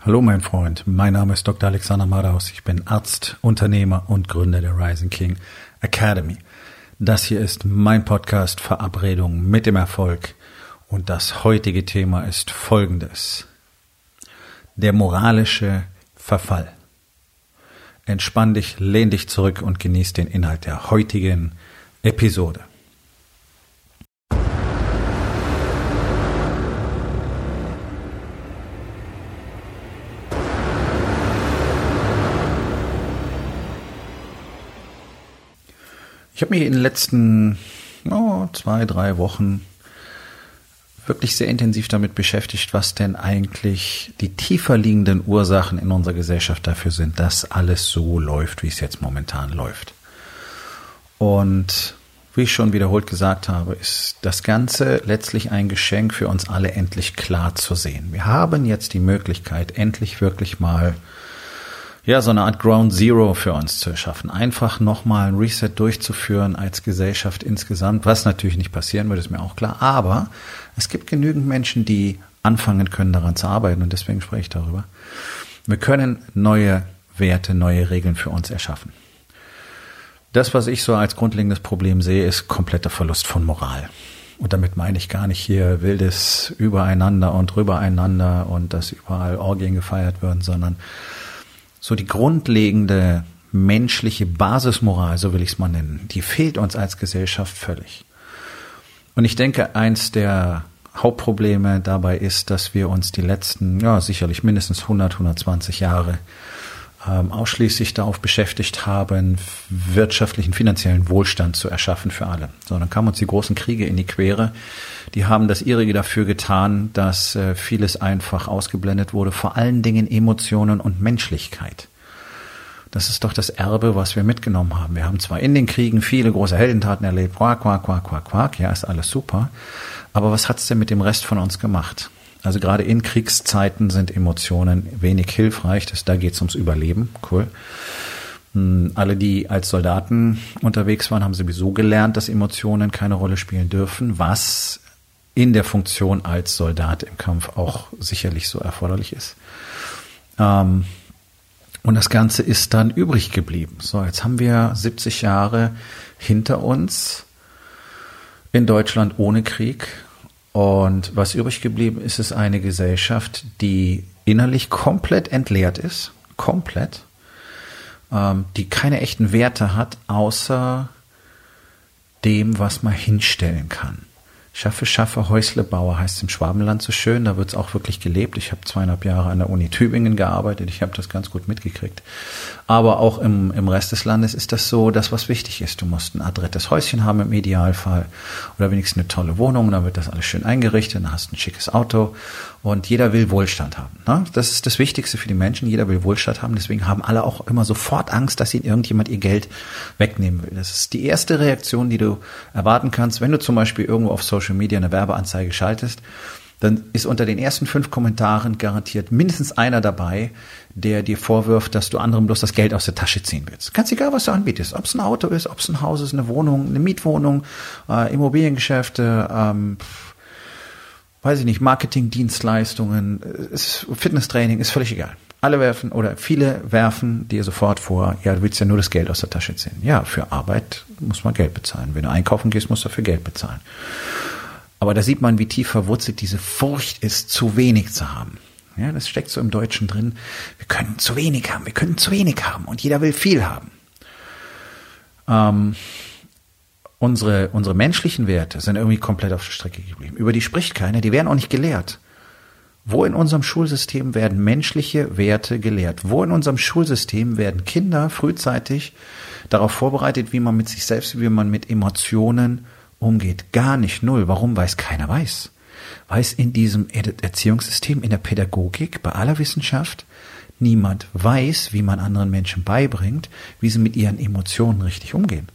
Hallo mein Freund, mein Name ist Dr. Alexander Madaus. Ich bin Arzt, Unternehmer und Gründer der Rising King Academy. Das hier ist mein Podcast Verabredung mit dem Erfolg und das heutige Thema ist folgendes. Der moralische Verfall. Entspann dich, lehn dich zurück und genieß den Inhalt der heutigen Episode. Ich habe mich in den letzten oh, zwei, drei Wochen wirklich sehr intensiv damit beschäftigt, was denn eigentlich die tiefer liegenden Ursachen in unserer Gesellschaft dafür sind, dass alles so läuft, wie es jetzt momentan läuft. Und wie ich schon wiederholt gesagt habe, ist das Ganze letztlich ein Geschenk für uns alle endlich klar zu sehen. Wir haben jetzt die Möglichkeit, endlich wirklich mal ja, so eine Art Ground Zero für uns zu erschaffen. Einfach nochmal ein Reset durchzuführen als Gesellschaft insgesamt, was natürlich nicht passieren würde, ist mir auch klar. Aber es gibt genügend Menschen, die anfangen können, daran zu arbeiten und deswegen spreche ich darüber. Wir können neue Werte, neue Regeln für uns erschaffen. Das, was ich so als grundlegendes Problem sehe, ist kompletter Verlust von Moral. Und damit meine ich gar nicht hier wildes Übereinander und Drübereinander und dass überall Orgien gefeiert werden, sondern so die grundlegende menschliche Basismoral, so will ich es mal nennen, die fehlt uns als Gesellschaft völlig. Und ich denke, eins der Hauptprobleme dabei ist, dass wir uns die letzten, ja, sicherlich mindestens 100, 120 Jahre ähm, ausschließlich darauf beschäftigt haben, wirtschaftlichen, finanziellen Wohlstand zu erschaffen für alle. So, dann kamen uns die großen Kriege in die Quere. Die haben das ihrige dafür getan, dass äh, vieles einfach ausgeblendet wurde, vor allen Dingen Emotionen und Menschlichkeit. Das ist doch das Erbe, was wir mitgenommen haben. Wir haben zwar in den Kriegen viele große Heldentaten erlebt, quack, quack, quack, quack, quack, ja, ist alles super. Aber was hat's denn mit dem Rest von uns gemacht? Also gerade in Kriegszeiten sind Emotionen wenig hilfreich. Das, da geht es ums Überleben. Cool. Hm, alle, die als Soldaten unterwegs waren, haben sowieso gelernt, dass Emotionen keine Rolle spielen dürfen, was in der Funktion als Soldat im Kampf auch sicherlich so erforderlich ist. Ähm, und das Ganze ist dann übrig geblieben. So, jetzt haben wir 70 Jahre hinter uns in Deutschland ohne Krieg und was übrig geblieben ist, ist eine Gesellschaft, die innerlich komplett entleert ist, komplett, ähm, die keine echten Werte hat, außer dem, was man hinstellen kann. Schaffe, schaffe, Häuslebauer heißt im Schwabenland so schön. Da wird es auch wirklich gelebt. Ich habe zweieinhalb Jahre an der Uni Tübingen gearbeitet. Ich habe das ganz gut mitgekriegt. Aber auch im, im Rest des Landes ist das so, das was wichtig ist. Du musst ein adrettes Häuschen haben im Idealfall oder wenigstens eine tolle Wohnung. Dann wird das alles schön eingerichtet. Dann hast du ein schickes Auto und jeder will Wohlstand haben. Ne? Das ist das Wichtigste für die Menschen. Jeder will Wohlstand haben. Deswegen haben alle auch immer sofort Angst, dass ihnen irgendjemand ihr Geld wegnehmen will. Das ist die erste Reaktion, die du erwarten kannst, wenn du zum Beispiel irgendwo auf Social Social Media eine Werbeanzeige schaltest, dann ist unter den ersten fünf Kommentaren garantiert mindestens einer dabei, der dir vorwirft, dass du anderem bloß das Geld aus der Tasche ziehen willst. Ganz egal, was du anbietest. Ob es ein Auto ist, ob es ein Haus ist, eine Wohnung, eine Mietwohnung, äh, Immobiliengeschäfte, ähm, weiß ich nicht, Marketingdienstleistungen, Fitnesstraining, ist völlig egal. Alle werfen oder viele werfen dir sofort vor, ja, du willst ja nur das Geld aus der Tasche ziehen. Ja, für Arbeit muss man Geld bezahlen. Wenn du einkaufen gehst, musst du dafür Geld bezahlen. Aber da sieht man, wie tief verwurzelt diese Furcht ist, zu wenig zu haben. Ja, das steckt so im Deutschen drin. Wir können zu wenig haben, wir können zu wenig haben und jeder will viel haben. Ähm, unsere, unsere menschlichen Werte sind irgendwie komplett auf der Strecke geblieben. Über die spricht keiner, die werden auch nicht gelehrt. Wo in unserem Schulsystem werden menschliche Werte gelehrt? Wo in unserem Schulsystem werden Kinder frühzeitig darauf vorbereitet, wie man mit sich selbst, wie man mit Emotionen umgeht? Gar nicht null. Warum? Weil es keiner weiß. Weil es in diesem Erziehungssystem, in der Pädagogik, bei aller Wissenschaft niemand weiß, wie man anderen Menschen beibringt, wie sie mit ihren Emotionen richtig umgehen.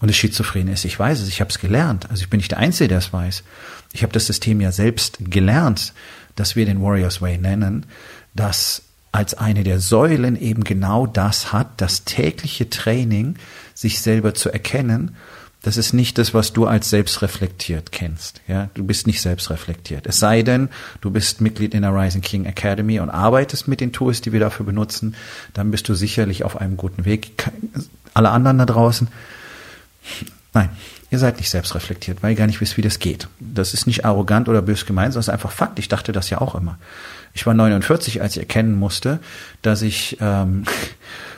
Und das Schizophrene ist, ich weiß es, ich habe es gelernt. Also ich bin nicht der Einzige, der es weiß. Ich habe das System ja selbst gelernt das wir den Warriors Way nennen, das als eine der Säulen eben genau das hat, das tägliche Training, sich selber zu erkennen Das ist nicht das, was du als selbstreflektiert kennst. Ja, du bist nicht selbstreflektiert. Es sei denn, du bist Mitglied in der Rising King Academy und arbeitest mit den Tools, die wir dafür benutzen, dann bist du sicherlich auf einem guten Weg. Alle anderen da draußen, nein, ihr seid nicht selbstreflektiert, weil ihr gar nicht wisst, wie das geht. Das ist nicht arrogant oder bös gemeint, sondern es ist einfach Fakt. Ich dachte das ja auch immer. Ich war 49, als ich erkennen musste, dass ich ähm,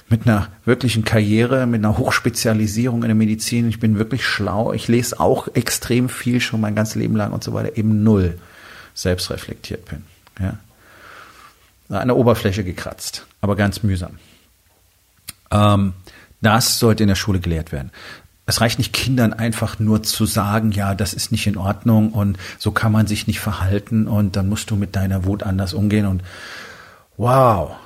mit einer wirklichen Karriere, mit einer Hochspezialisierung in der Medizin, ich bin wirklich schlau, ich lese auch extrem viel schon mein ganzes Leben lang und so weiter, eben null selbstreflektiert bin. Ja. An der Oberfläche gekratzt, aber ganz mühsam. Ähm, das sollte in der Schule gelehrt werden. Es reicht nicht Kindern einfach nur zu sagen, ja, das ist nicht in Ordnung und so kann man sich nicht verhalten und dann musst du mit deiner Wut anders umgehen und wow,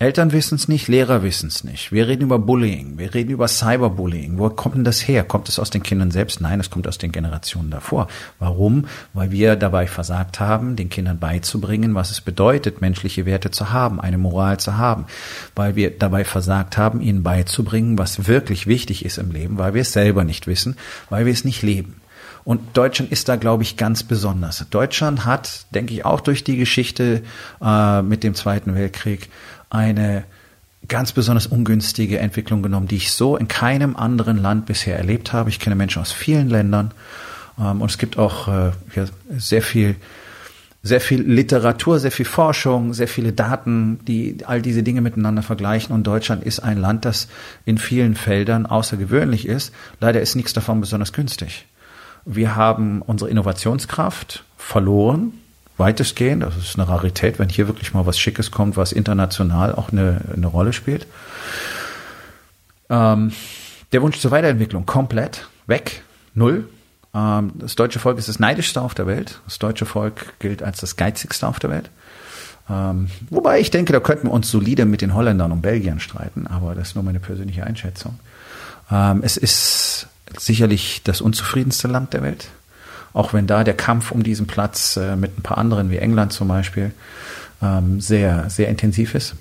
Eltern wissen es nicht, Lehrer wissen es nicht. Wir reden über Bullying, wir reden über Cyberbullying. Wo kommt denn das her? Kommt es aus den Kindern selbst? Nein, es kommt aus den Generationen davor. Warum? Weil wir dabei versagt haben, den Kindern beizubringen, was es bedeutet, menschliche Werte zu haben, eine Moral zu haben. Weil wir dabei versagt haben, ihnen beizubringen, was wirklich wichtig ist im Leben, weil wir es selber nicht wissen, weil wir es nicht leben. Und Deutschland ist da, glaube ich, ganz besonders. Deutschland hat, denke ich, auch durch die Geschichte äh, mit dem Zweiten Weltkrieg eine ganz besonders ungünstige Entwicklung genommen, die ich so in keinem anderen Land bisher erlebt habe. Ich kenne Menschen aus vielen Ländern ähm, und es gibt auch äh, sehr viel sehr viel Literatur, sehr viel Forschung, sehr viele Daten, die all diese Dinge miteinander vergleichen. Und Deutschland ist ein Land, das in vielen Feldern außergewöhnlich ist. Leider ist nichts davon besonders günstig. Wir haben unsere Innovationskraft verloren weitestgehend. Das ist eine Rarität, wenn hier wirklich mal was Schickes kommt, was international auch eine, eine Rolle spielt. Ähm, der Wunsch zur Weiterentwicklung komplett weg, null. Ähm, das deutsche Volk ist das neidischste auf der Welt. Das deutsche Volk gilt als das geizigste auf der Welt. Ähm, wobei ich denke, da könnten wir uns solide mit den Holländern und Belgiern streiten, aber das ist nur meine persönliche Einschätzung. Ähm, es ist sicherlich das unzufriedenste Land der Welt auch wenn da der Kampf um diesen Platz äh, mit ein paar anderen, wie England zum Beispiel, ähm, sehr, sehr intensiv ist.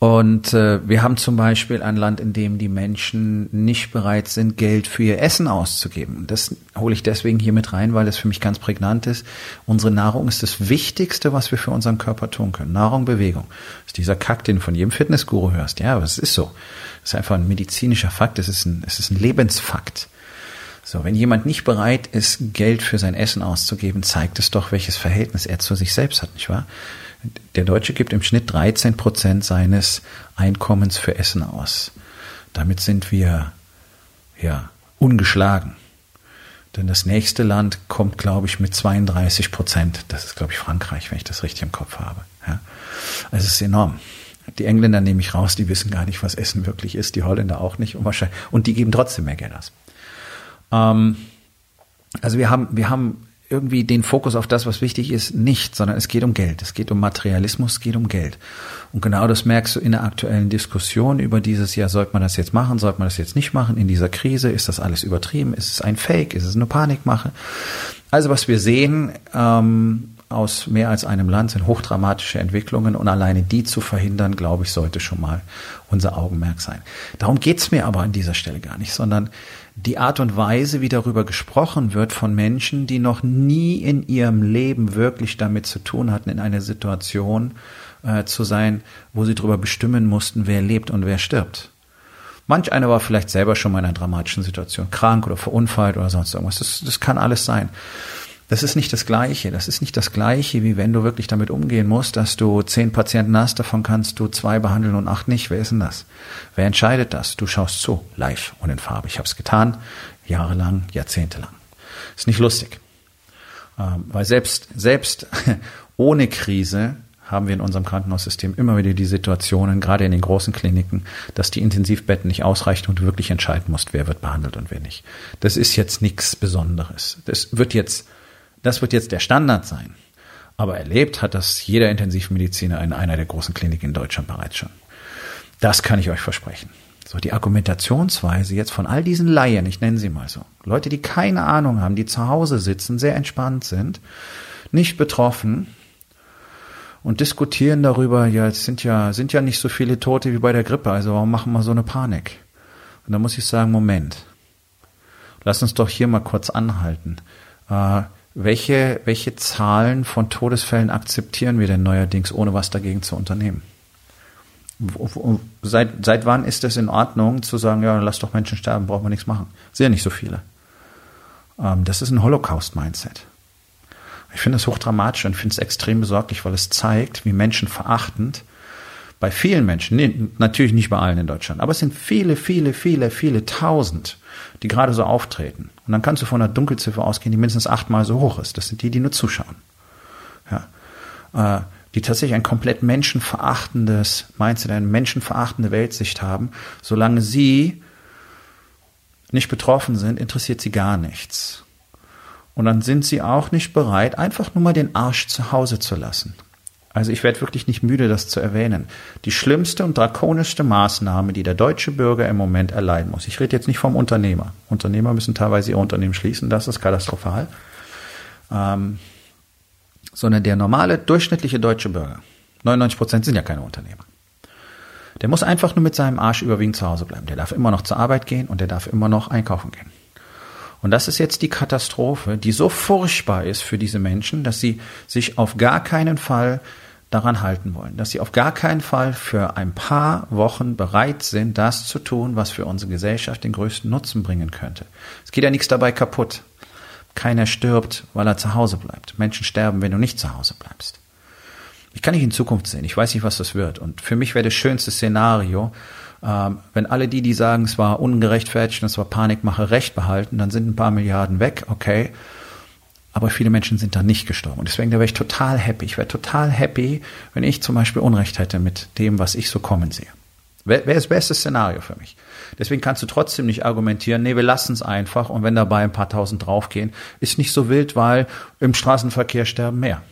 Und äh, wir haben zum Beispiel ein Land, in dem die Menschen nicht bereit sind, Geld für ihr Essen auszugeben. Das hole ich deswegen hier mit rein, weil das für mich ganz prägnant ist. Unsere Nahrung ist das Wichtigste, was wir für unseren Körper tun können. Nahrung, Bewegung. Das ist dieser Kack, den du von jedem Fitnessguru hörst. Ja, aber es ist so. Das ist einfach ein medizinischer Fakt. Es ist ein, es ist ein Lebensfakt. So, wenn jemand nicht bereit ist, Geld für sein Essen auszugeben, zeigt es doch, welches Verhältnis er zu sich selbst hat, nicht wahr? Der Deutsche gibt im Schnitt 13 Prozent seines Einkommens für Essen aus. Damit sind wir, ja, ungeschlagen. Denn das nächste Land kommt, glaube ich, mit 32 Prozent. Das ist, glaube ich, Frankreich, wenn ich das richtig im Kopf habe. Ja? Also es ist enorm. Die Engländer nehme ich raus, die wissen gar nicht, was Essen wirklich ist. Die Holländer auch nicht. Und, wahrscheinlich, und die geben trotzdem mehr Geld aus. Ähm, also wir haben, wir haben irgendwie den Fokus auf das, was wichtig ist, nicht, sondern es geht um Geld. Es geht um Materialismus, es geht um Geld. Und genau das merkst du in der aktuellen Diskussion über dieses Jahr, sollte man das jetzt machen, sollte man das jetzt nicht machen, in dieser Krise, ist das alles übertrieben, ist es ein Fake, ist es eine Panikmache? Also was wir sehen ähm, aus mehr als einem Land sind hochdramatische Entwicklungen und alleine die zu verhindern, glaube ich, sollte schon mal unser Augenmerk sein. Darum geht's mir aber an dieser Stelle gar nicht, sondern die Art und Weise, wie darüber gesprochen wird von Menschen, die noch nie in ihrem Leben wirklich damit zu tun hatten, in einer Situation äh, zu sein, wo sie darüber bestimmen mussten, wer lebt und wer stirbt. Manch einer war vielleicht selber schon mal in einer dramatischen Situation, krank oder verunfallt oder sonst irgendwas. Das, das kann alles sein. Das ist nicht das Gleiche. Das ist nicht das Gleiche, wie wenn du wirklich damit umgehen musst, dass du zehn Patienten hast, davon kannst du zwei behandeln und acht nicht. Wer ist denn das? Wer entscheidet das? Du schaust zu, live und in Farbe. Ich habe es getan, jahrelang, jahrzehntelang. Ist nicht lustig. Ähm, weil selbst, selbst ohne Krise haben wir in unserem Krankenhaussystem immer wieder die Situationen, gerade in den großen Kliniken, dass die Intensivbetten nicht ausreichen und du wirklich entscheiden musst, wer wird behandelt und wer nicht. Das ist jetzt nichts Besonderes. Das wird jetzt das wird jetzt der Standard sein. Aber erlebt hat das jeder Intensivmediziner in einer der großen Kliniken in Deutschland bereits schon. Das kann ich euch versprechen. So, die Argumentationsweise jetzt von all diesen Laien, ich nenne sie mal so, Leute, die keine Ahnung haben, die zu Hause sitzen, sehr entspannt sind, nicht betroffen und diskutieren darüber, ja, es sind ja, sind ja nicht so viele Tote wie bei der Grippe, also warum machen wir so eine Panik? Und da muss ich sagen, Moment, Lass uns doch hier mal kurz anhalten. Äh, welche, welche Zahlen von Todesfällen akzeptieren wir denn neuerdings, ohne was dagegen zu unternehmen? Seit, seit wann ist es in Ordnung zu sagen, ja, lass doch Menschen sterben, brauchen wir nichts machen? Sehr nicht so viele. Ähm, das ist ein Holocaust-Mindset. Ich finde es hochdramatisch und finde es extrem besorglich, weil es zeigt, wie menschenverachtend bei vielen Menschen, nee, natürlich nicht bei allen in Deutschland, aber es sind viele, viele, viele, viele tausend, die gerade so auftreten. Und dann kannst du von einer Dunkelziffer ausgehen, die mindestens achtmal so hoch ist. Das sind die, die nur zuschauen. Ja. Äh, die tatsächlich ein komplett menschenverachtendes Mindset, eine menschenverachtende Weltsicht haben. Solange sie nicht betroffen sind, interessiert sie gar nichts. Und dann sind sie auch nicht bereit, einfach nur mal den Arsch zu Hause zu lassen. Also ich werde wirklich nicht müde, das zu erwähnen. Die schlimmste und drakonischste Maßnahme, die der deutsche Bürger im Moment erleiden muss. Ich rede jetzt nicht vom Unternehmer. Unternehmer müssen teilweise ihr Unternehmen schließen, das ist katastrophal. Ähm, sondern der normale, durchschnittliche deutsche Bürger. 99 Prozent sind ja keine Unternehmer. Der muss einfach nur mit seinem Arsch überwiegend zu Hause bleiben. Der darf immer noch zur Arbeit gehen und der darf immer noch einkaufen gehen. Und das ist jetzt die Katastrophe, die so furchtbar ist für diese Menschen, dass sie sich auf gar keinen Fall daran halten wollen, dass sie auf gar keinen Fall für ein paar Wochen bereit sind, das zu tun, was für unsere Gesellschaft den größten Nutzen bringen könnte. Es geht ja nichts dabei kaputt. Keiner stirbt, weil er zu Hause bleibt. Menschen sterben, wenn du nicht zu Hause bleibst. Ich kann nicht in Zukunft sehen. Ich weiß nicht, was das wird. Und für mich wäre das schönste Szenario, ähm, wenn alle die, die sagen, es war ungerechtfertigt und es war Panikmache, Recht behalten, dann sind ein paar Milliarden weg, okay. Aber viele Menschen sind da nicht gestorben. Und deswegen da wäre ich total happy. Ich wäre total happy, wenn ich zum Beispiel Unrecht hätte mit dem, was ich so kommen sehe. Wäre wär das beste Szenario für mich. Deswegen kannst du trotzdem nicht argumentieren, nee, wir lassen es einfach und wenn dabei ein paar tausend draufgehen, ist nicht so wild, weil im Straßenverkehr sterben mehr.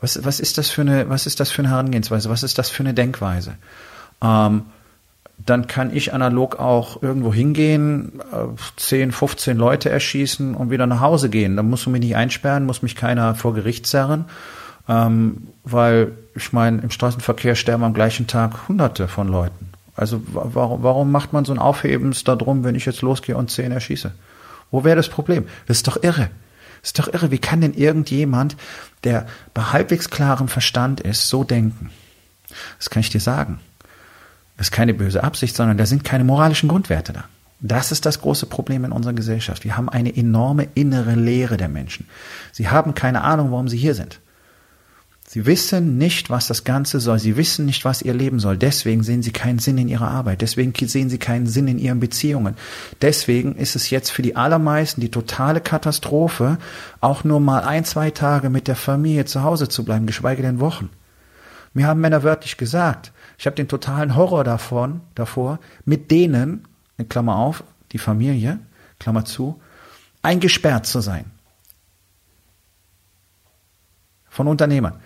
Was, was ist das für eine, was ist das für eine Herangehensweise? Was ist das für eine Denkweise? Ähm, dann kann ich analog auch irgendwo hingehen, 10, äh, 15 Leute erschießen und wieder nach Hause gehen. Dann musst du mich nicht einsperren, muss mich keiner vor Gericht zerren, ähm, weil ich meine, im Straßenverkehr sterben am gleichen Tag Hunderte von Leuten. Also warum, warum macht man so ein Aufhebens darum, wenn ich jetzt losgehe und 10 erschieße? Wo wäre das Problem? Das ist doch irre. Das ist doch irre. Wie kann denn irgendjemand, der bei halbwegs klarem Verstand ist, so denken? Das kann ich dir sagen. Das ist keine böse Absicht, sondern da sind keine moralischen Grundwerte da. Das ist das große Problem in unserer Gesellschaft. Wir haben eine enorme innere Leere der Menschen. Sie haben keine Ahnung, warum sie hier sind. Sie wissen nicht, was das Ganze soll. Sie wissen nicht, was ihr Leben soll. Deswegen sehen sie keinen Sinn in ihrer Arbeit. Deswegen sehen sie keinen Sinn in ihren Beziehungen. Deswegen ist es jetzt für die allermeisten die totale Katastrophe, auch nur mal ein, zwei Tage mit der Familie zu Hause zu bleiben, geschweige denn Wochen. Mir haben Männer wörtlich gesagt, ich habe den totalen Horror davon, davor, mit denen, in Klammer auf, die Familie, Klammer zu, eingesperrt zu sein. Von Unternehmern.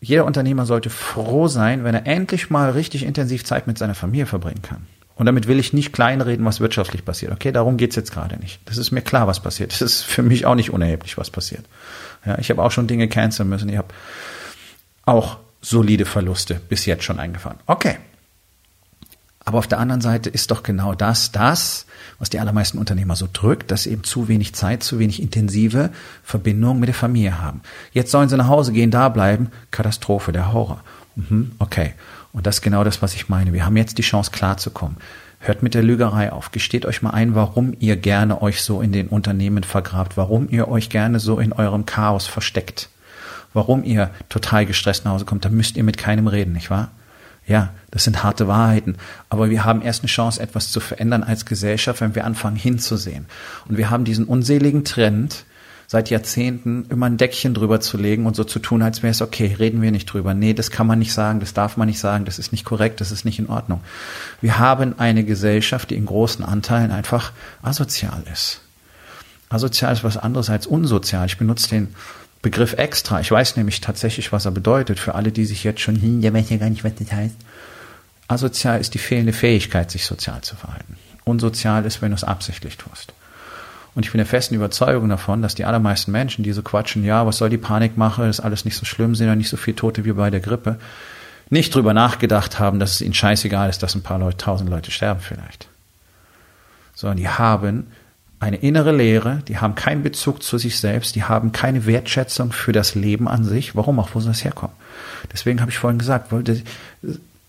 Jeder Unternehmer sollte froh sein, wenn er endlich mal richtig intensiv Zeit mit seiner Familie verbringen kann. Und damit will ich nicht kleinreden, was wirtschaftlich passiert. Okay, darum geht's jetzt gerade nicht. Das ist mir klar, was passiert. Das ist für mich auch nicht unerheblich, was passiert. Ja, ich habe auch schon Dinge canceln müssen. Ich habe auch solide Verluste bis jetzt schon eingefahren. Okay. Aber auf der anderen Seite ist doch genau das, das, was die allermeisten Unternehmer so drückt, dass sie eben zu wenig Zeit, zu wenig intensive Verbindung mit der Familie haben. Jetzt sollen sie nach Hause gehen, da bleiben. Katastrophe, der Horror. Mhm, okay. Und das ist genau das, was ich meine. Wir haben jetzt die Chance, klarzukommen. Hört mit der Lügerei auf. Gesteht euch mal ein, warum ihr gerne euch so in den Unternehmen vergrabt, warum ihr euch gerne so in eurem Chaos versteckt warum ihr total gestresst nach Hause kommt, dann müsst ihr mit keinem reden, nicht wahr? Ja, das sind harte Wahrheiten. Aber wir haben erst eine Chance, etwas zu verändern als Gesellschaft, wenn wir anfangen hinzusehen. Und wir haben diesen unseligen Trend, seit Jahrzehnten immer ein Deckchen drüber zu legen und so zu tun, als wäre es okay, reden wir nicht drüber. Nee, das kann man nicht sagen, das darf man nicht sagen, das ist nicht korrekt, das ist nicht in Ordnung. Wir haben eine Gesellschaft, die in großen Anteilen einfach asozial ist. Asozial ist was anderes als unsozial. Ich benutze den Begriff extra. Ich weiß nämlich tatsächlich, was er bedeutet. Für alle, die sich jetzt schon, hm, der weiß ja gar nicht, was das heißt. Asozial ist die fehlende Fähigkeit, sich sozial zu verhalten. Unsozial ist, wenn du es absichtlich tust. Und ich bin der festen Überzeugung davon, dass die allermeisten Menschen, die so quatschen, ja, was soll die Panikmache, ist alles nicht so schlimm, sind ja nicht so viele Tote wie bei der Grippe, nicht drüber nachgedacht haben, dass es ihnen scheißegal ist, dass ein paar Leute, tausend Leute sterben vielleicht sondern die haben eine innere Leere, die haben keinen Bezug zu sich selbst, die haben keine Wertschätzung für das Leben an sich. Warum auch, wo soll das herkommen? Deswegen habe ich vorhin gesagt,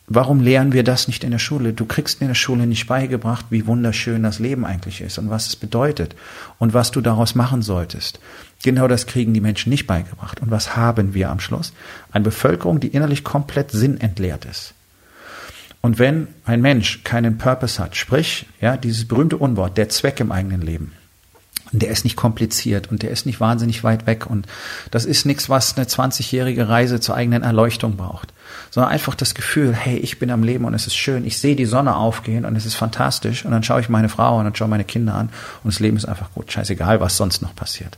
warum lehren wir das nicht in der Schule? Du kriegst in der Schule nicht beigebracht, wie wunderschön das Leben eigentlich ist und was es bedeutet und was du daraus machen solltest. Genau das kriegen die Menschen nicht beigebracht. Und was haben wir am Schluss? Eine Bevölkerung, die innerlich komplett sinnentleert ist. Und wenn ein Mensch keinen Purpose hat, sprich, ja, dieses berühmte Unwort, der Zweck im eigenen Leben, der ist nicht kompliziert und der ist nicht wahnsinnig weit weg und das ist nichts, was eine 20-jährige Reise zur eigenen Erleuchtung braucht, sondern einfach das Gefühl, hey, ich bin am Leben und es ist schön, ich sehe die Sonne aufgehen und es ist fantastisch und dann schaue ich meine Frau und schaue meine Kinder an und das Leben ist einfach gut, scheißegal, was sonst noch passiert.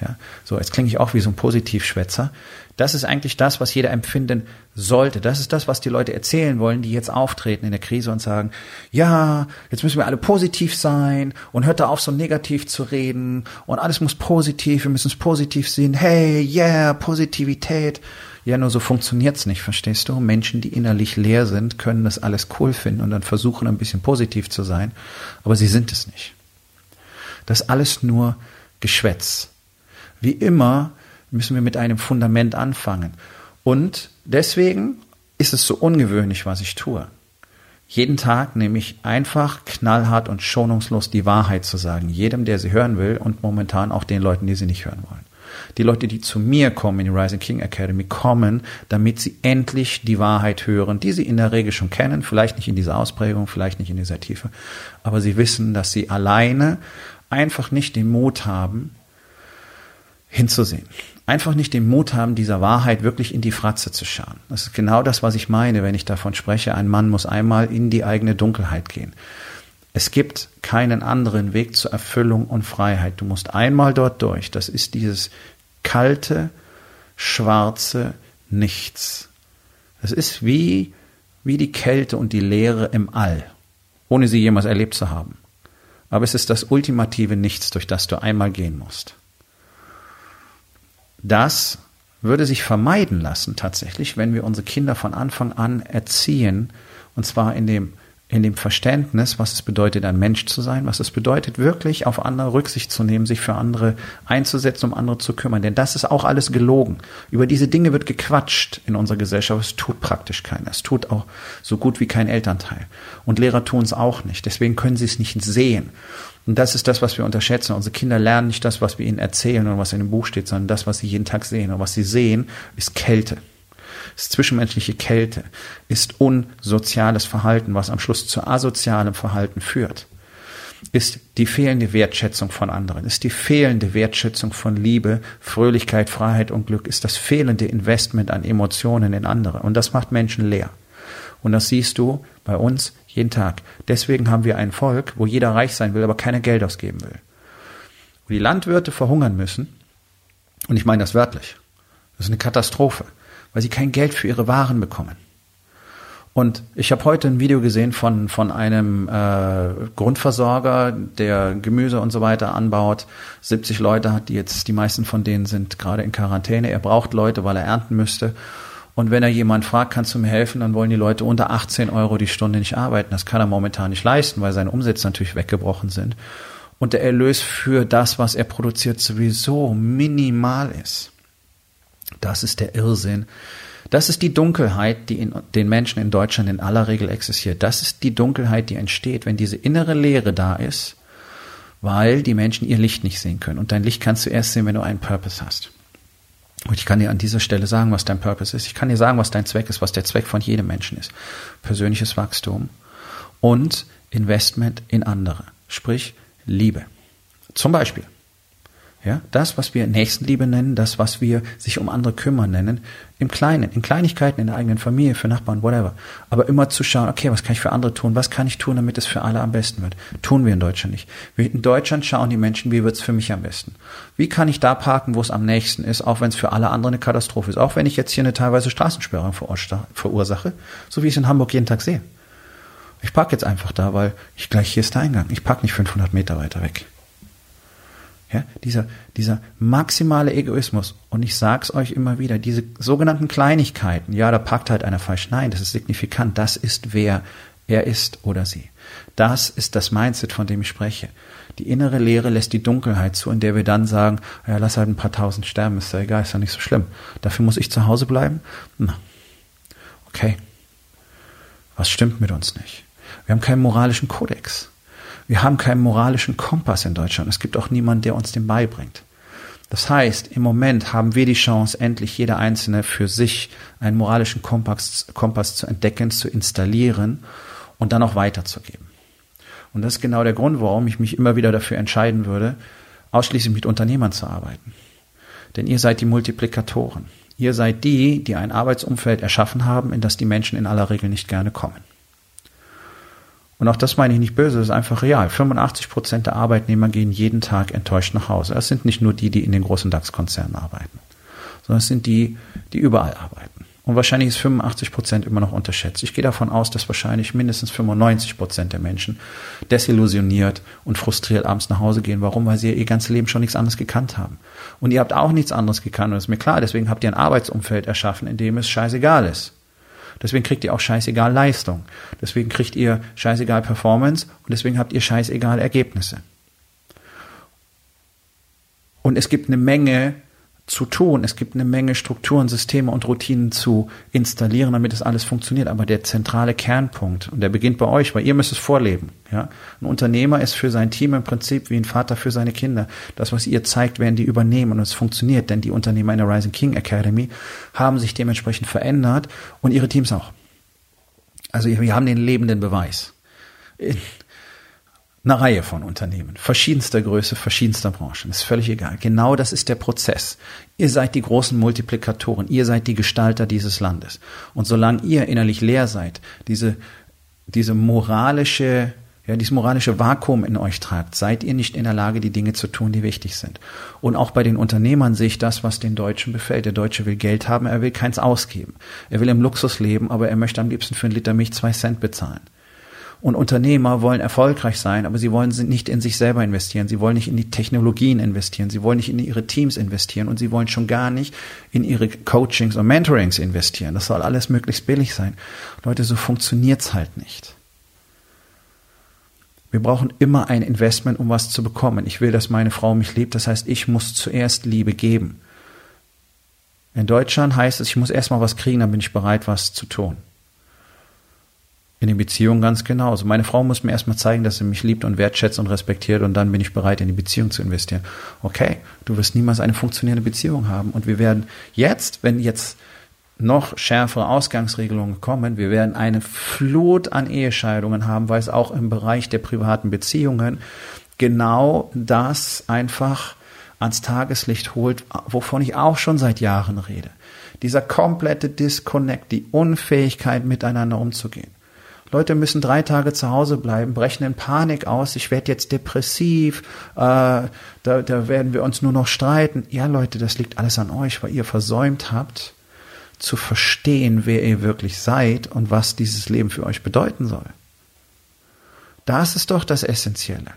Ja, so, jetzt klinge ich auch wie so ein Positivschwätzer. Das ist eigentlich das, was jeder empfinden sollte. Das ist das, was die Leute erzählen wollen, die jetzt auftreten in der Krise und sagen, ja, jetzt müssen wir alle positiv sein und hört da auf, so negativ zu reden und alles muss positiv, wir müssen es positiv sehen. Hey, yeah, Positivität. Ja, nur so funktioniert's nicht, verstehst du? Menschen, die innerlich leer sind, können das alles cool finden und dann versuchen, ein bisschen positiv zu sein, aber sie sind es nicht. Das alles nur Geschwätz. Wie immer müssen wir mit einem Fundament anfangen. Und deswegen ist es so ungewöhnlich, was ich tue. Jeden Tag nehme ich einfach knallhart und schonungslos die Wahrheit zu sagen. Jedem, der sie hören will und momentan auch den Leuten, die sie nicht hören wollen. Die Leute, die zu mir kommen in die Rising King Academy, kommen, damit sie endlich die Wahrheit hören, die sie in der Regel schon kennen, vielleicht nicht in dieser Ausprägung, vielleicht nicht in dieser Tiefe, aber sie wissen, dass sie alleine einfach nicht den Mut haben, hinzusehen. Einfach nicht den Mut haben, dieser Wahrheit wirklich in die Fratze zu schauen. Das ist genau das, was ich meine, wenn ich davon spreche, ein Mann muss einmal in die eigene Dunkelheit gehen. Es gibt keinen anderen Weg zur Erfüllung und Freiheit. Du musst einmal dort durch. Das ist dieses kalte, schwarze Nichts. Es ist wie, wie die Kälte und die Leere im All, ohne sie jemals erlebt zu haben. Aber es ist das ultimative Nichts, durch das du einmal gehen musst. Das würde sich vermeiden lassen tatsächlich, wenn wir unsere Kinder von Anfang an erziehen, und zwar in dem in dem Verständnis, was es bedeutet, ein Mensch zu sein, was es bedeutet, wirklich auf andere Rücksicht zu nehmen, sich für andere einzusetzen, um andere zu kümmern. Denn das ist auch alles gelogen. Über diese Dinge wird gequatscht in unserer Gesellschaft. Es tut praktisch keiner. Es tut auch so gut wie kein Elternteil. Und Lehrer tun es auch nicht. Deswegen können sie es nicht sehen. Und das ist das, was wir unterschätzen. Unsere Kinder lernen nicht das, was wir ihnen erzählen und was in dem Buch steht, sondern das, was sie jeden Tag sehen. Und was sie sehen, ist Kälte ist zwischenmenschliche Kälte, ist unsoziales Verhalten, was am Schluss zu asozialem Verhalten führt, ist die fehlende Wertschätzung von anderen, ist die fehlende Wertschätzung von Liebe, Fröhlichkeit, Freiheit und Glück, ist das fehlende Investment an Emotionen in andere. Und das macht Menschen leer. Und das siehst du bei uns jeden Tag. Deswegen haben wir ein Volk, wo jeder reich sein will, aber keiner Geld ausgeben will. Wo die Landwirte verhungern müssen, und ich meine das wörtlich, das ist eine Katastrophe weil sie kein Geld für ihre Waren bekommen. Und ich habe heute ein Video gesehen von, von einem äh, Grundversorger, der Gemüse und so weiter anbaut. 70 Leute hat, die jetzt, die meisten von denen sind gerade in Quarantäne. Er braucht Leute, weil er ernten müsste. Und wenn er jemand fragt, kannst du mir helfen, dann wollen die Leute unter 18 Euro die Stunde nicht arbeiten. Das kann er momentan nicht leisten, weil seine Umsätze natürlich weggebrochen sind. Und der Erlös für das, was er produziert, sowieso minimal ist. Das ist der Irrsinn. Das ist die Dunkelheit, die in den Menschen in Deutschland in aller Regel existiert. Das ist die Dunkelheit, die entsteht, wenn diese innere Leere da ist, weil die Menschen ihr Licht nicht sehen können. Und dein Licht kannst du erst sehen, wenn du einen Purpose hast. Und ich kann dir an dieser Stelle sagen, was dein Purpose ist. Ich kann dir sagen, was dein Zweck ist, was der Zweck von jedem Menschen ist. Persönliches Wachstum und Investment in andere. Sprich, Liebe. Zum Beispiel. Ja, das, was wir Nächstenliebe nennen, das, was wir sich um andere kümmern nennen, im Kleinen, in Kleinigkeiten in der eigenen Familie, für Nachbarn, whatever. Aber immer zu schauen, okay, was kann ich für andere tun? Was kann ich tun, damit es für alle am besten wird? Tun wir in Deutschland nicht. Wir in Deutschland schauen die Menschen, wie wird's für mich am besten? Wie kann ich da parken, wo es am nächsten ist, auch wenn es für alle andere eine Katastrophe ist? Auch wenn ich jetzt hier eine teilweise Straßensperrung verursache, so wie ich es in Hamburg jeden Tag sehe. Ich parke jetzt einfach da, weil ich gleich hier ist der Eingang. Ich parke nicht 500 Meter weiter weg. Ja, dieser, dieser maximale Egoismus. Und ich sag's euch immer wieder, diese sogenannten Kleinigkeiten, ja, da packt halt einer falsch. Nein, das ist signifikant. Das ist, wer Er ist oder sie. Das ist das Mindset, von dem ich spreche. Die innere Leere lässt die Dunkelheit zu, in der wir dann sagen, ja, lass halt ein paar tausend sterben, ist ja egal, ist ja nicht so schlimm. Dafür muss ich zu Hause bleiben? Na, okay. Was stimmt mit uns nicht? Wir haben keinen moralischen Kodex. Wir haben keinen moralischen Kompass in Deutschland. Es gibt auch niemanden, der uns den beibringt. Das heißt, im Moment haben wir die Chance, endlich jeder Einzelne für sich einen moralischen Kompass, Kompass zu entdecken, zu installieren und dann auch weiterzugeben. Und das ist genau der Grund, warum ich mich immer wieder dafür entscheiden würde, ausschließlich mit Unternehmern zu arbeiten. Denn ihr seid die Multiplikatoren. Ihr seid die, die ein Arbeitsumfeld erschaffen haben, in das die Menschen in aller Regel nicht gerne kommen. Und auch das meine ich nicht böse, das ist einfach real. 85 Prozent der Arbeitnehmer gehen jeden Tag enttäuscht nach Hause. Es sind nicht nur die, die in den großen DAX-Konzernen arbeiten, sondern es sind die, die überall arbeiten. Und wahrscheinlich ist 85 Prozent immer noch unterschätzt. Ich gehe davon aus, dass wahrscheinlich mindestens 95 Prozent der Menschen desillusioniert und frustriert abends nach Hause gehen. Warum? Weil sie ihr ganzes Leben schon nichts anderes gekannt haben. Und ihr habt auch nichts anderes gekannt. Und das ist mir klar. Deswegen habt ihr ein Arbeitsumfeld erschaffen, in dem es scheißegal ist. Deswegen kriegt ihr auch scheißegal Leistung. Deswegen kriegt ihr scheißegal Performance und deswegen habt ihr scheißegal Ergebnisse. Und es gibt eine Menge zu tun. Es gibt eine Menge Strukturen, Systeme und Routinen zu installieren, damit es alles funktioniert. Aber der zentrale Kernpunkt, und der beginnt bei euch, weil ihr müsst es vorleben. Ja? Ein Unternehmer ist für sein Team im Prinzip wie ein Vater für seine Kinder. Das, was ihr zeigt, werden die übernehmen und es funktioniert, denn die Unternehmer in der Rising King Academy haben sich dementsprechend verändert und ihre Teams auch. Also wir haben den lebenden Beweis eine Reihe von Unternehmen, verschiedenster Größe, verschiedenster Branchen, ist völlig egal. Genau das ist der Prozess. Ihr seid die großen Multiplikatoren, ihr seid die Gestalter dieses Landes. Und solange ihr innerlich leer seid, diese, diese moralische, ja, dieses moralische Vakuum in euch tragt, seid ihr nicht in der Lage, die Dinge zu tun, die wichtig sind. Und auch bei den Unternehmern sehe ich das, was den Deutschen befällt. Der Deutsche will Geld haben, er will keins ausgeben. Er will im Luxus leben, aber er möchte am liebsten für einen Liter Milch zwei Cent bezahlen. Und Unternehmer wollen erfolgreich sein, aber sie wollen nicht in sich selber investieren. Sie wollen nicht in die Technologien investieren. Sie wollen nicht in ihre Teams investieren und sie wollen schon gar nicht in ihre Coachings und Mentorings investieren. Das soll alles möglichst billig sein. Leute, so funktioniert's halt nicht. Wir brauchen immer ein Investment, um was zu bekommen. Ich will, dass meine Frau mich liebt. Das heißt, ich muss zuerst Liebe geben. In Deutschland heißt es, ich muss erstmal was kriegen, dann bin ich bereit, was zu tun. In den Beziehungen ganz genauso. Meine Frau muss mir erstmal zeigen, dass sie mich liebt und wertschätzt und respektiert und dann bin ich bereit, in die Beziehung zu investieren. Okay, du wirst niemals eine funktionierende Beziehung haben und wir werden jetzt, wenn jetzt noch schärfere Ausgangsregelungen kommen, wir werden eine Flut an Ehescheidungen haben, weil es auch im Bereich der privaten Beziehungen genau das einfach ans Tageslicht holt, wovon ich auch schon seit Jahren rede. Dieser komplette Disconnect, die Unfähigkeit miteinander umzugehen. Leute müssen drei Tage zu Hause bleiben, brechen in Panik aus, ich werde jetzt depressiv, äh, da, da werden wir uns nur noch streiten. Ja, Leute, das liegt alles an euch, weil ihr versäumt habt, zu verstehen, wer ihr wirklich seid und was dieses Leben für euch bedeuten soll. Das ist doch das Essentielle.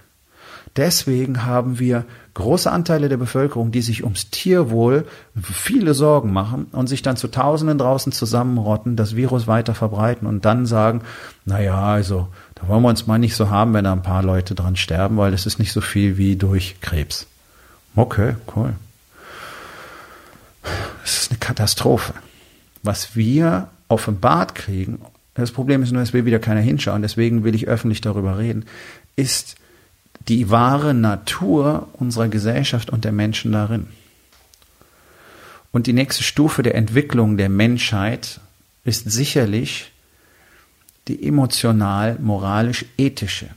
Deswegen haben wir große Anteile der Bevölkerung, die sich ums Tierwohl viele Sorgen machen und sich dann zu Tausenden draußen zusammenrotten, das Virus weiter verbreiten und dann sagen, na ja, also, da wollen wir uns mal nicht so haben, wenn da ein paar Leute dran sterben, weil das ist nicht so viel wie durch Krebs. Okay, cool. Es ist eine Katastrophe. Was wir offenbart kriegen, das Problem ist nur, es will wieder keiner hinschauen, deswegen will ich öffentlich darüber reden, ist die wahre Natur unserer Gesellschaft und der Menschen darin. Und die nächste Stufe der Entwicklung der Menschheit ist sicherlich die emotional, moralisch, ethische.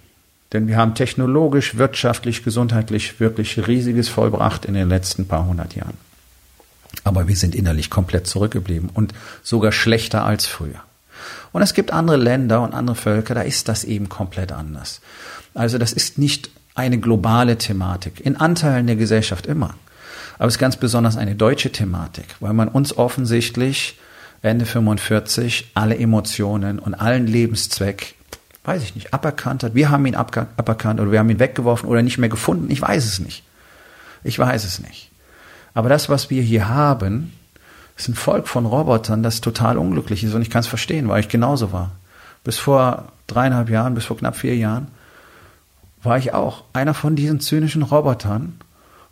Denn wir haben technologisch, wirtschaftlich, gesundheitlich wirklich riesiges vollbracht in den letzten paar hundert Jahren. Aber wir sind innerlich komplett zurückgeblieben und sogar schlechter als früher. Und es gibt andere Länder und andere Völker, da ist das eben komplett anders. Also das ist nicht eine globale Thematik, in Anteilen der Gesellschaft immer. Aber es ist ganz besonders eine deutsche Thematik, weil man uns offensichtlich Ende 45 alle Emotionen und allen Lebenszweck, weiß ich nicht, aberkannt hat. Wir haben ihn aberkannt oder wir haben ihn weggeworfen oder nicht mehr gefunden. Ich weiß es nicht. Ich weiß es nicht. Aber das, was wir hier haben, ist ein Volk von Robotern, das total unglücklich ist und ich kann es verstehen, weil ich genauso war. bis vor dreieinhalb Jahren, bis vor knapp vier Jahren, war ich auch einer von diesen zynischen Robotern.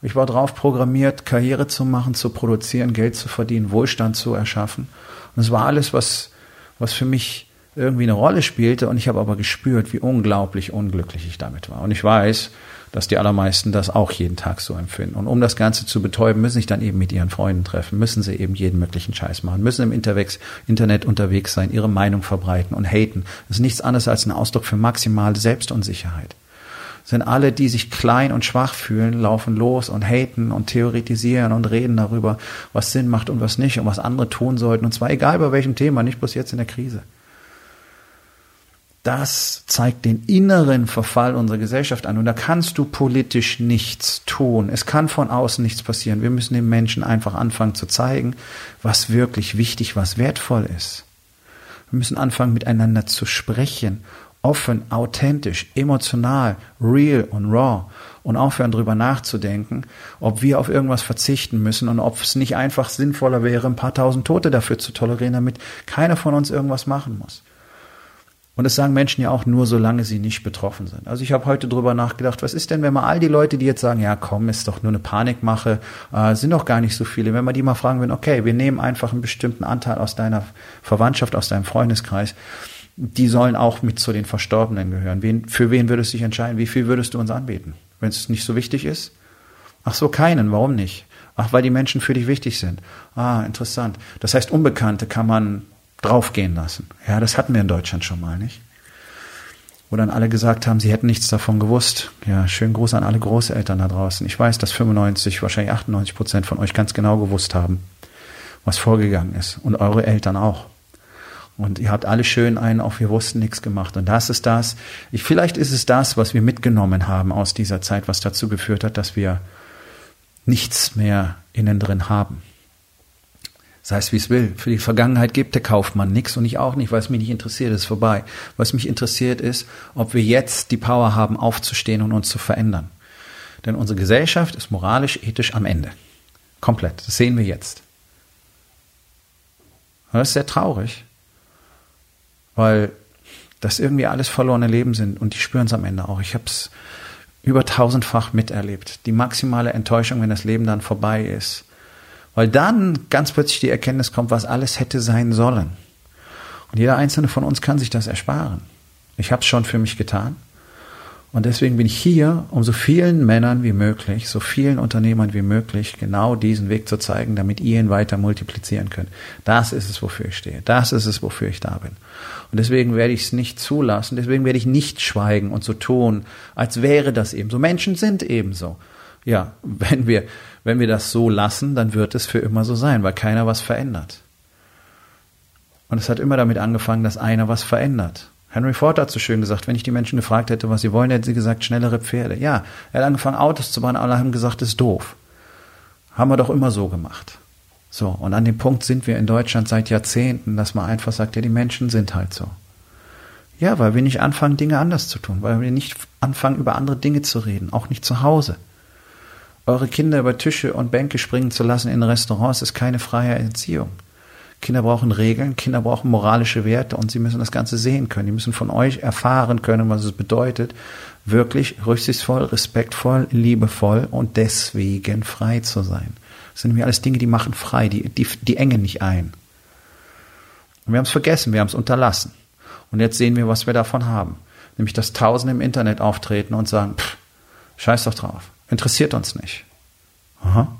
Ich war drauf programmiert, Karriere zu machen, zu produzieren, Geld zu verdienen, Wohlstand zu erschaffen. Und es war alles, was, was für mich irgendwie eine Rolle spielte. Und ich habe aber gespürt, wie unglaublich unglücklich ich damit war. Und ich weiß, dass die allermeisten das auch jeden Tag so empfinden. Und um das Ganze zu betäuben, müssen sich dann eben mit ihren Freunden treffen, müssen sie eben jeden möglichen Scheiß machen, müssen im Internet unterwegs sein, ihre Meinung verbreiten und haten. Das ist nichts anderes als ein Ausdruck für maximale Selbstunsicherheit. Sind alle, die sich klein und schwach fühlen, laufen los und haten und theoretisieren und reden darüber, was Sinn macht und was nicht und was andere tun sollten. Und zwar egal bei welchem Thema, nicht bloß jetzt in der Krise das zeigt den inneren Verfall unserer Gesellschaft an. Und da kannst du politisch nichts tun. Es kann von außen nichts passieren. Wir müssen den Menschen einfach anfangen zu zeigen, was wirklich wichtig, was wertvoll ist. Wir müssen anfangen, miteinander zu sprechen. Offen, authentisch, emotional, real und raw. Und aufhören, darüber nachzudenken, ob wir auf irgendwas verzichten müssen und ob es nicht einfach sinnvoller wäre, ein paar tausend Tote dafür zu tolerieren, damit keiner von uns irgendwas machen muss. Und das sagen Menschen ja auch nur, solange sie nicht betroffen sind. Also ich habe heute drüber nachgedacht, was ist denn, wenn man all die Leute, die jetzt sagen, ja komm, ist doch nur eine Panikmache, äh, sind doch gar nicht so viele, wenn man die mal fragen will, okay, wir nehmen einfach einen bestimmten Anteil aus deiner Verwandtschaft, aus deinem Freundeskreis, die sollen auch mit zu den Verstorbenen gehören. Wen, für wen würdest du dich entscheiden? Wie viel würdest du uns anbieten? Wenn es nicht so wichtig ist? Ach so, keinen. Warum nicht? Ach, weil die Menschen für dich wichtig sind. Ah, interessant. Das heißt, Unbekannte kann man draufgehen lassen. Ja, das hatten wir in Deutschland schon mal, nicht? Wo dann alle gesagt haben, sie hätten nichts davon gewusst. Ja, schönen Gruß an alle Großeltern da draußen. Ich weiß, dass 95, wahrscheinlich 98 Prozent von euch ganz genau gewusst haben, was vorgegangen ist. Und eure Eltern auch. Und ihr habt alle schön einen auf wir wussten nichts gemacht. Und das ist das, ich, vielleicht ist es das, was wir mitgenommen haben aus dieser Zeit, was dazu geführt hat, dass wir nichts mehr innen drin haben. Sei es wie es will. Für die Vergangenheit gibt der Kaufmann nichts und ich auch nicht, weil es mich nicht interessiert, ist vorbei. Was mich interessiert ist, ob wir jetzt die Power haben, aufzustehen und uns zu verändern. Denn unsere Gesellschaft ist moralisch, ethisch am Ende. Komplett. Das sehen wir jetzt. Und das ist sehr traurig, weil das irgendwie alles verlorene Leben sind und die spüren es am Ende auch. Ich habe es über tausendfach miterlebt. Die maximale Enttäuschung, wenn das Leben dann vorbei ist weil dann ganz plötzlich die Erkenntnis kommt, was alles hätte sein sollen. Und jeder einzelne von uns kann sich das ersparen. Ich habe es schon für mich getan. Und deswegen bin ich hier, um so vielen Männern wie möglich, so vielen Unternehmern wie möglich, genau diesen Weg zu zeigen, damit ihr ihn weiter multiplizieren könnt. Das ist es, wofür ich stehe. Das ist es, wofür ich da bin. Und deswegen werde ich es nicht zulassen. Deswegen werde ich nicht schweigen und so tun, als wäre das eben so. Menschen sind ebenso. Ja, wenn wir, wenn wir das so lassen, dann wird es für immer so sein, weil keiner was verändert. Und es hat immer damit angefangen, dass einer was verändert. Henry Ford hat so schön gesagt, wenn ich die Menschen gefragt hätte, was sie wollen, hätten sie gesagt, schnellere Pferde. Ja, er hat angefangen, Autos zu bauen, alle haben gesagt, das ist doof. Haben wir doch immer so gemacht. So, und an dem Punkt sind wir in Deutschland seit Jahrzehnten, dass man einfach sagt, ja, die Menschen sind halt so. Ja, weil wir nicht anfangen, Dinge anders zu tun, weil wir nicht anfangen, über andere Dinge zu reden, auch nicht zu Hause. Eure Kinder über Tische und Bänke springen zu lassen in Restaurants ist keine freie Erziehung. Kinder brauchen Regeln, Kinder brauchen moralische Werte und sie müssen das Ganze sehen können. Die müssen von euch erfahren können, was es bedeutet, wirklich rücksichtsvoll, respektvoll, liebevoll und deswegen frei zu sein. Das sind nämlich alles Dinge, die machen frei, die, die, die engen nicht ein. Und wir haben es vergessen, wir haben es unterlassen. Und jetzt sehen wir, was wir davon haben. Nämlich, dass Tausende im Internet auftreten und sagen, pff, scheiß doch drauf. Interessiert uns nicht. Aha.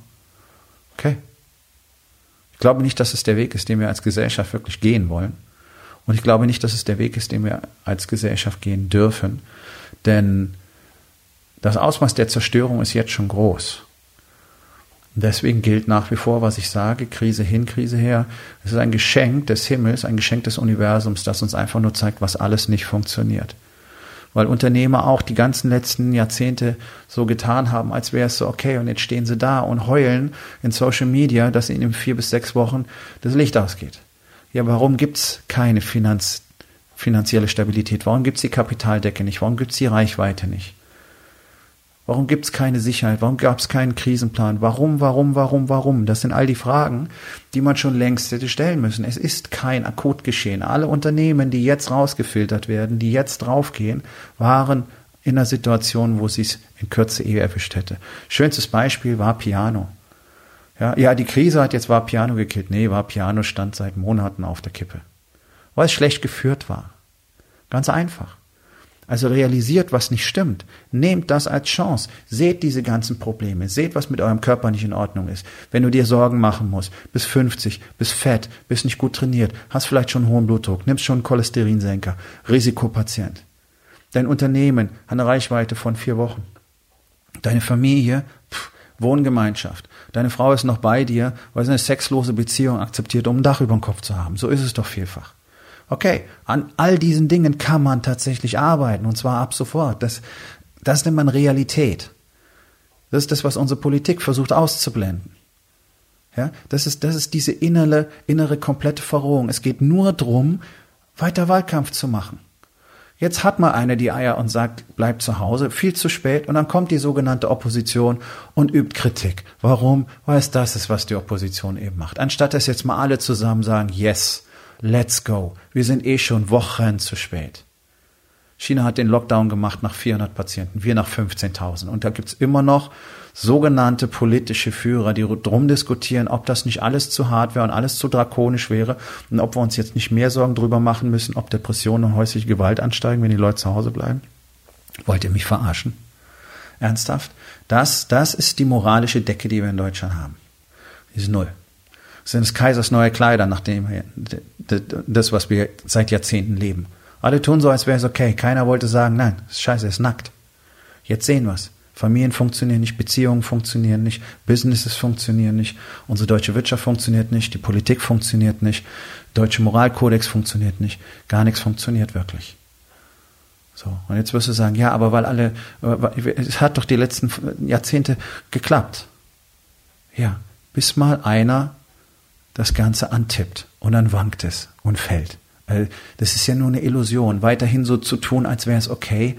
Okay. Ich glaube nicht, dass es der Weg ist, den wir als Gesellschaft wirklich gehen wollen. Und ich glaube nicht, dass es der Weg ist, den wir als Gesellschaft gehen dürfen. Denn das Ausmaß der Zerstörung ist jetzt schon groß. Deswegen gilt nach wie vor, was ich sage, Krise hin, Krise her. Es ist ein Geschenk des Himmels, ein Geschenk des Universums, das uns einfach nur zeigt, was alles nicht funktioniert weil Unternehmer auch die ganzen letzten Jahrzehnte so getan haben, als wäre es so, okay, und jetzt stehen sie da und heulen in Social Media, dass ihnen in vier bis sechs Wochen das Licht ausgeht. Ja, warum gibt's keine Finanz, finanzielle Stabilität? Warum gibt's die Kapitaldecke nicht? Warum gibt's die Reichweite nicht? Warum gibt es keine Sicherheit? Warum gab es keinen Krisenplan? Warum, warum, warum, warum? Das sind all die Fragen, die man schon längst hätte stellen müssen. Es ist kein Akutgeschehen. Alle Unternehmen, die jetzt rausgefiltert werden, die jetzt draufgehen, waren in einer Situation, wo sie es in Kürze eh erwischt hätte. Schönstes Beispiel war Piano. Ja, ja, die Krise hat jetzt war Piano gekillt. Nee, war Piano stand seit Monaten auf der Kippe. Weil es schlecht geführt war. Ganz einfach. Also realisiert, was nicht stimmt. Nehmt das als Chance. Seht diese ganzen Probleme. Seht, was mit eurem Körper nicht in Ordnung ist. Wenn du dir Sorgen machen musst, bis 50, bist fett, bist nicht gut trainiert, hast vielleicht schon hohen Blutdruck, nimmst schon einen Cholesterinsenker, Risikopatient. Dein Unternehmen hat eine Reichweite von vier Wochen. Deine Familie, pff, Wohngemeinschaft. Deine Frau ist noch bei dir, weil sie eine sexlose Beziehung akzeptiert, um ein Dach über dem Kopf zu haben. So ist es doch vielfach. Okay, an all diesen Dingen kann man tatsächlich arbeiten und zwar ab sofort. Das, das nennt man Realität. Das ist das, was unsere Politik versucht auszublenden. Ja, das ist, das ist diese innere, innere komplette Verrohung. Es geht nur drum, weiter Wahlkampf zu machen. Jetzt hat mal einer die Eier und sagt, bleib zu Hause, viel zu spät, und dann kommt die sogenannte Opposition und übt Kritik. Warum? Weil es das ist, was die Opposition eben macht. Anstatt dass jetzt mal alle zusammen sagen, yes, let's go, wir sind eh schon Wochen zu spät. China hat den Lockdown gemacht nach 400 Patienten, wir nach 15.000. Und da gibt's immer noch sogenannte politische Führer, die drum diskutieren, ob das nicht alles zu hart wäre und alles zu drakonisch wäre und ob wir uns jetzt nicht mehr Sorgen drüber machen müssen, ob Depressionen und häusliche Gewalt ansteigen, wenn die Leute zu Hause bleiben. Wollt ihr mich verarschen? Ernsthaft? Das, das ist die moralische Decke, die wir in Deutschland haben. Die ist null. Sind des Kaisers neue Kleider, nachdem das, was wir seit Jahrzehnten leben. Alle tun so, als wäre es okay. Keiner wollte sagen, nein, ist scheiße, ist nackt. Jetzt sehen wir's. Familien funktionieren nicht, Beziehungen funktionieren nicht, Businesses funktionieren nicht, unsere deutsche Wirtschaft funktioniert nicht, die Politik funktioniert nicht, deutsche Moralkodex funktioniert nicht, gar nichts funktioniert wirklich. So, und jetzt wirst du sagen, ja, aber weil alle, es hat doch die letzten Jahrzehnte geklappt. Ja, bis mal einer das Ganze antippt und dann wankt es und fällt. Das ist ja nur eine Illusion, weiterhin so zu tun, als wäre es okay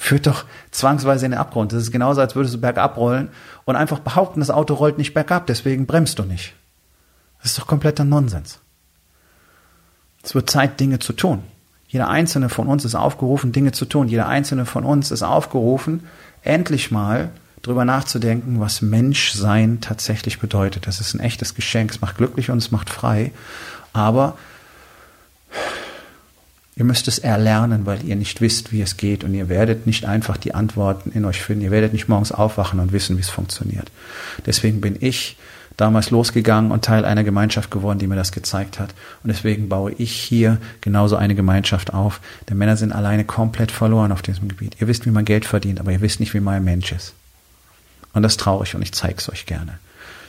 führt doch zwangsweise in den Abgrund. Das ist genauso, als würdest du bergab rollen und einfach behaupten, das Auto rollt nicht bergab, deswegen bremst du nicht. Das ist doch kompletter Nonsens. Es wird Zeit, Dinge zu tun. Jeder einzelne von uns ist aufgerufen, Dinge zu tun. Jeder einzelne von uns ist aufgerufen, endlich mal drüber nachzudenken, was Menschsein tatsächlich bedeutet. Das ist ein echtes Geschenk. Es macht glücklich und es macht frei. Aber Ihr müsst es erlernen, weil ihr nicht wisst, wie es geht und ihr werdet nicht einfach die Antworten in euch finden. Ihr werdet nicht morgens aufwachen und wissen, wie es funktioniert. Deswegen bin ich damals losgegangen und Teil einer Gemeinschaft geworden, die mir das gezeigt hat. Und deswegen baue ich hier genauso eine Gemeinschaft auf. Denn Männer sind alleine komplett verloren auf diesem Gebiet. Ihr wisst, wie man Geld verdient, aber ihr wisst nicht, wie man ein Mensch ist. Und das traue ich und ich zeige es euch gerne.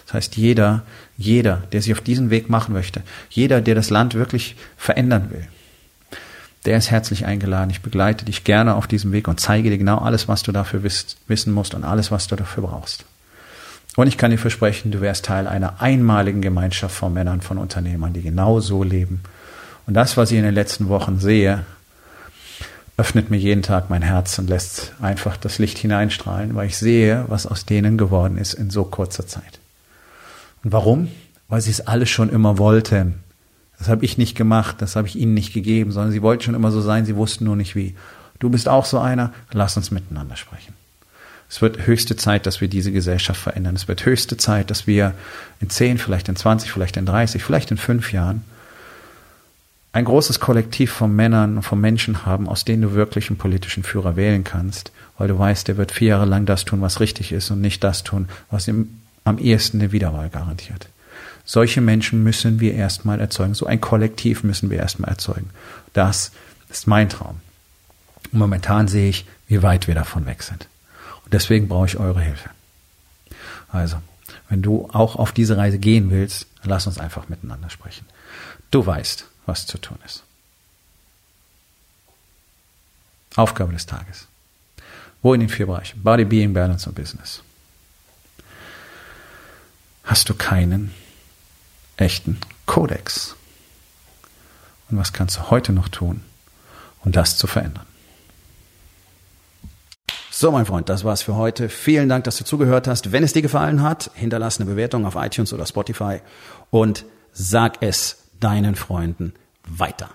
Das heißt, jeder, jeder, der sich auf diesen Weg machen möchte, jeder, der das Land wirklich verändern will, der ist herzlich eingeladen. Ich begleite dich gerne auf diesem Weg und zeige dir genau alles, was du dafür wisst, wissen musst und alles, was du dafür brauchst. Und ich kann dir versprechen, du wärst Teil einer einmaligen Gemeinschaft von Männern, von Unternehmern, die genau so leben. Und das, was ich in den letzten Wochen sehe, öffnet mir jeden Tag mein Herz und lässt einfach das Licht hineinstrahlen, weil ich sehe, was aus denen geworden ist in so kurzer Zeit. Und warum? Weil sie es alle schon immer wollten. Das habe ich nicht gemacht, das habe ich ihnen nicht gegeben, sondern sie wollten schon immer so sein, sie wussten nur nicht wie. Du bist auch so einer, lass uns miteinander sprechen. Es wird höchste Zeit, dass wir diese Gesellschaft verändern. Es wird höchste Zeit, dass wir in 10, vielleicht in 20, vielleicht in 30, vielleicht in fünf Jahren ein großes Kollektiv von Männern und von Menschen haben, aus denen du wirklich einen politischen Führer wählen kannst, weil du weißt, der wird vier Jahre lang das tun, was richtig ist und nicht das tun, was ihm am ehesten eine Wiederwahl garantiert. Solche Menschen müssen wir erstmal erzeugen. So ein Kollektiv müssen wir erstmal erzeugen. Das ist mein Traum. Und momentan sehe ich, wie weit wir davon weg sind. Und deswegen brauche ich eure Hilfe. Also, wenn du auch auf diese Reise gehen willst, lass uns einfach miteinander sprechen. Du weißt, was zu tun ist. Aufgabe des Tages. Wo in den vier Bereichen? Body, Being, Balance und Business. Hast du keinen echten Kodex. Und was kannst du heute noch tun, um das zu verändern? So, mein Freund, das war's für heute. Vielen Dank, dass du zugehört hast. Wenn es dir gefallen hat, hinterlass eine Bewertung auf iTunes oder Spotify und sag es deinen Freunden weiter.